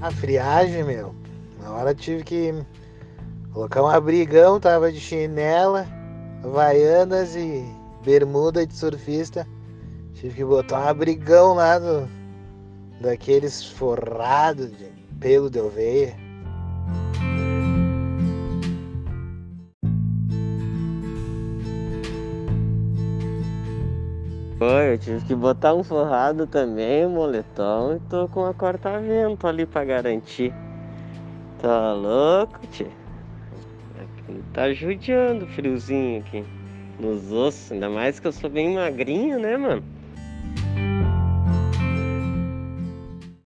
A friagem, meu. Na hora tive que colocar um abrigão, tava de chinela, vaianas e bermuda de surfista. Tive que botar um abrigão lá do, daqueles forrados de pelo de ovelha. Foi, eu tive que botar um forrado também, um moletom e tô com uma corta-vento ali pra garantir. Tá louco, tio? Tá judiando friozinho aqui nos ossos, ainda mais que eu sou bem magrinho, né, mano?